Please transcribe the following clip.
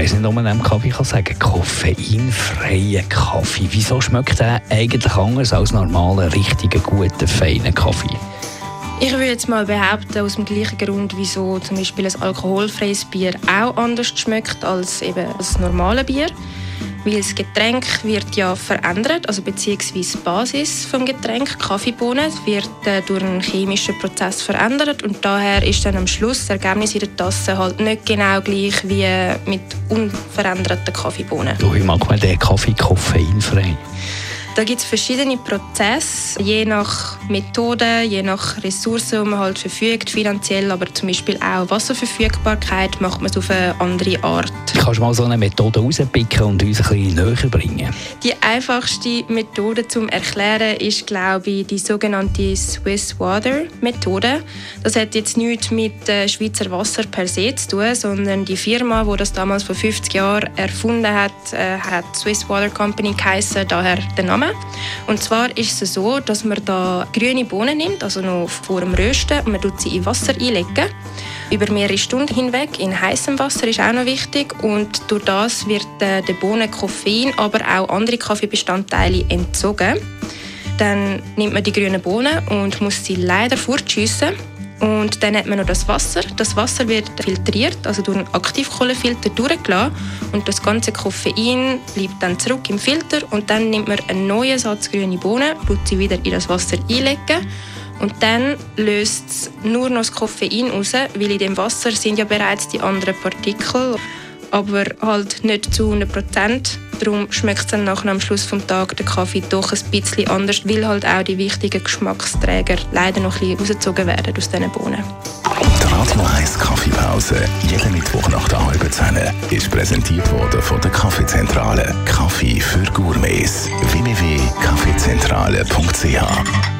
Weiss nicht, ob man einem Kaffee kann sagen koffeinfreien Kaffee. Wieso schmeckt der eigentlich anders als normaler, richtiger, guter, feiner Kaffee? Ich würde jetzt mal behaupten, aus dem gleichen Grund, wieso zum Beispiel ein alkoholfreies Bier auch anders schmeckt als eben das normale Bier. Weil das Getränk wird ja verändert, also beziehungsweise die Basis des Getränks, Kaffeebohnen, wird äh, durch einen chemischen Prozess verändert und daher ist dann am Schluss das Ergebnis in der Tasse halt nicht genau gleich wie mit unveränderten Kaffeebohnen. Du, ich mag mal den Kaffee koffeinfrei. Da gibt es verschiedene Prozesse, je nach Methode, je nach Ressourcen, die man halt verfügt, finanziell, aber zum Beispiel auch Wasserverfügbarkeit macht man es auf eine andere Art. Kannst du mal so eine Methode rauspicken und uns ein bisschen näher bringen? Die einfachste Methode zum Erklären ist, glaube ich, die sogenannte Swiss Water Methode. Das hat jetzt nichts mit äh, Schweizer Wasser per se zu tun, sondern die Firma, die das damals vor 50 Jahren erfunden hat, äh, hat Swiss Water Company geheißen, daher der Name. Und zwar ist es so, dass man da grüne Bohnen nimmt, also noch vor dem Rösten, und man tut sie in Wasser einlegen. Über mehrere Stunden hinweg in heißem Wasser ist auch noch wichtig und durch das wird äh, der Bohnen Koffein, aber auch andere Kaffeebestandteile entzogen. Dann nimmt man die grünen Bohnen und muss sie leider fortschiessen. Und dann hat man noch das Wasser. Das Wasser wird filtriert, also durch einen Aktivkohlefilter durchgelassen. Und das ganze Koffein bleibt dann zurück im Filter. Und dann nimmt man einen neuen Satz grüne Bohnen, tut sie wieder in das Wasser einlegen. Und dann löst es nur noch das Koffein raus, weil in dem Wasser sind ja bereits die anderen Partikel, aber halt nicht zu 100 Prozent. Darum schmeckt es dann nachher am Schluss des Tages der Kaffee doch ein bisschen anders, weil halt auch die wichtigen Geschmacksträger leider noch ein bisschen rausgezogen werden aus diesen Bohnen. Die Radio 1 Kaffeepause, jeden Mittwoch nach der halben Zehn, ist präsentiert worden von der Kaffeezentrale. Kaffee für Gourmets. www.kaffeezentrale.ch